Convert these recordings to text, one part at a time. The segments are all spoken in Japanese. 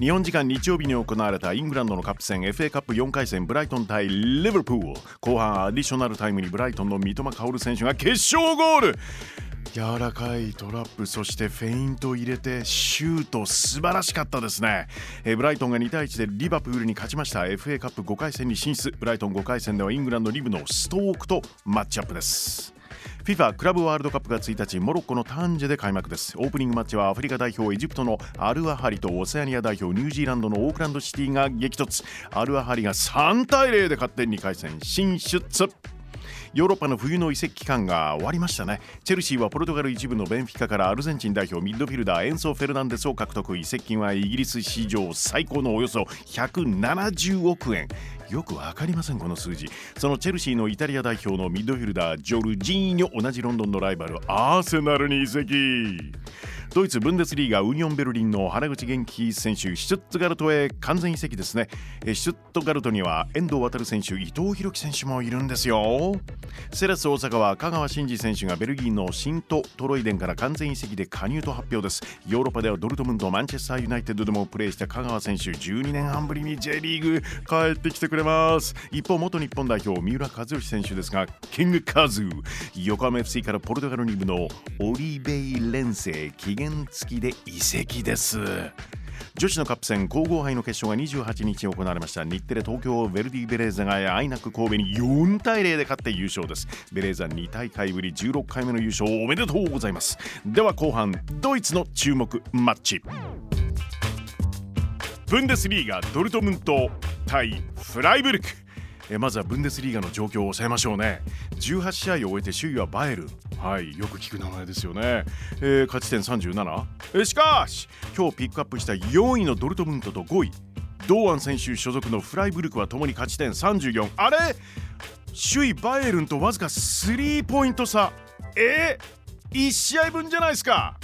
日本時間日曜日に行われたイングランドのカップ戦 FA カップ4回戦ブライトン対リバプール。後半アディショナルタイムにブライトンの三笘薫選手が決勝ゴール。柔らかいトラップそしてフェイント入れてシュート素晴らしかったですね、えブライトンが2対1でリバプールに勝ちました。FA カップ5回戦に進出。ブライトン5回戦ではイングランドリブのストークとマッチアップです。FIFA クラブワールドカップが1日モロッコのタンジェで開幕です。オープニングマッチはアフリカ代表エジプトのアルアハリとオセアニア代表ニュージーランドのオークランドシティが激突。アルアハリが3対0で勝って2回戦進出。ヨーロッパの冬の移籍期間が終わりましたね。チェルシーはポルトガル一部のベンフィカからアルゼンチン代表ミッドフィルダーエンソ・フェルナンデスを獲得移籍金はイギリス史上最高のおよそ170億円。よくわかりませんこの数字。そのチェルシーのイタリア代表のミッドフィルダージョルジーニョ同じロンドンのライバルアーセナルに移籍。ドイツブンデスリーガウニオンベルリンの原口元気選手シュッツガルトへ完全移籍ですね。シュットガルトには遠藤航選手伊藤洋樹選手もいるんですよ。セレス大阪は香川真司選手がベルギーのシントトロイデンから完全移籍で加入と発表です。ヨーロッパではドルトムントマンチェスターユナイテッドでもプレーした香川選手12年半ぶりに J リーグ帰ってきてくれます。一方元日本代表三浦知良選手ですがキングカズ横浜 FC からポルトガル2部のオリベイ連生期限付きで移籍です女子のカップ戦皇后杯の決勝が28日行われました日テレ東京ヴェルディベレーザがアイナック神戸に4対0で勝って優勝ですベレーザ2大会ぶり16回目の優勝おめでとうございますでは後半ドイツの注目マッチブンデスリーガドルトムント対フライブルクえまずはブンデスリーガの状況を抑えましょうね。18試合を終えて首位はバエル。はいよく聞く名前ですよね、えー、勝ち点37えしかし今日ピックアップした4位のドルトムントと5位。堂安選手所属のフライブルクはともに勝ち点34あれ？首位バイエルンとわずか3ポイント差。え？ー、1試合分じゃないですか。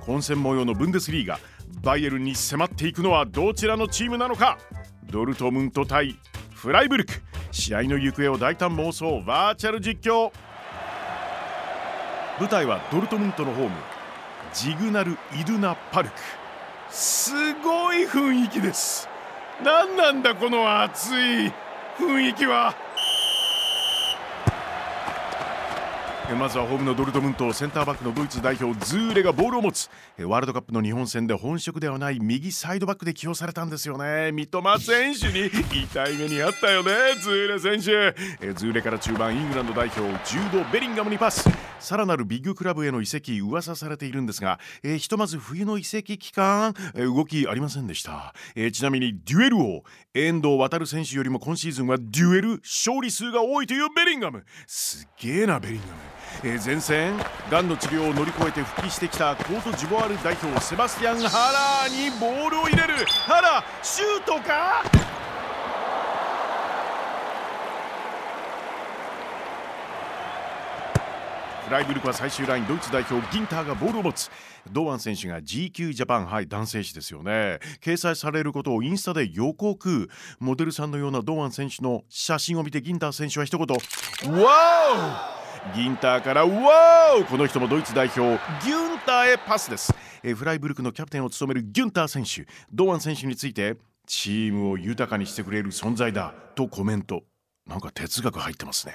混戦模様のブンデスリーガ。バイエルンに迫っていくのはどちらのチームなのか。ドルトムント対フライブルク。試合の行方を大胆妄想バーチャル実況。舞台はドルトムントのホームジグナル・イドゥナ・パルク。すごい雰囲気です。何なんだこの熱い雰囲気は。まずはホームのドルトムントセンターバックのドイツ代表ズーレがボールを持つ。ワールドカップの日本戦で本職ではない右サイドバックで起用されたんですよね。三笘選手に痛い目にあったよねズーレ選手。ズーレから中盤イングランド代表ジュード・ベリンガムにパス。さらなるビッグクラブへの移籍噂されているんですが、え、ひとまず冬の移籍期間、え、動きありませんでした、え、ちなみにデュエル王遠藤航選手よりも今シーズンはデュエル勝利数が多いというベリンガム。すげえなベリンガム。えー、前線がんの治療を乗り越えて復帰してきたコートジボワール代表セバスティアン・ハラーにボールを入れる。ハラシュートか？フライブルクは最終ラインドイツ代表ギンターがボールを持つ。堂安選手が GQ ジャパンはい男性誌ですよね。掲載されることをインスタで予告。モデルさんのような堂安選手の写真を見てギンター選手は一言ワオ！ギンターからワーこの人もドイツ代表ギュンターへパスです。えフライブルクのキャプテンを務めるギュンター選手。堂安選手についてチームを豊かにしてくれる存在だとコメント。なんか哲学入ってますね。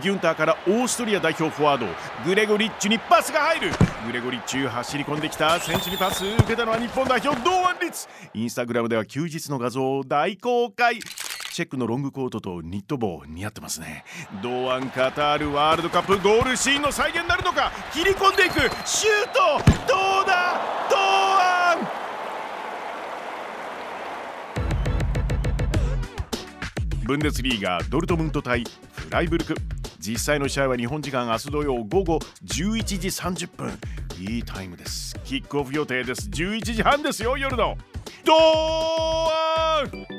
ギュンターからオーストリア代表フォワードグレゴリッチにパスが入る。グレゴリッチ走り込んできた選手にパス受けたのは日本代表堂安律。インスタグラムでは休日の画像を大公開。チェックのロングコートとニット帽似合ってますね。堂安カタールワールドカップゴールシーンの再現なるのか？切り込んでいく。シュート！どうだ？堂安！ブンデスリーガドルトムント対フライブルク。実際の試合は日本時間明日土曜午後11時30分。いいタイムです。キックオフ予定です。11時半ですよ夜の。堂安！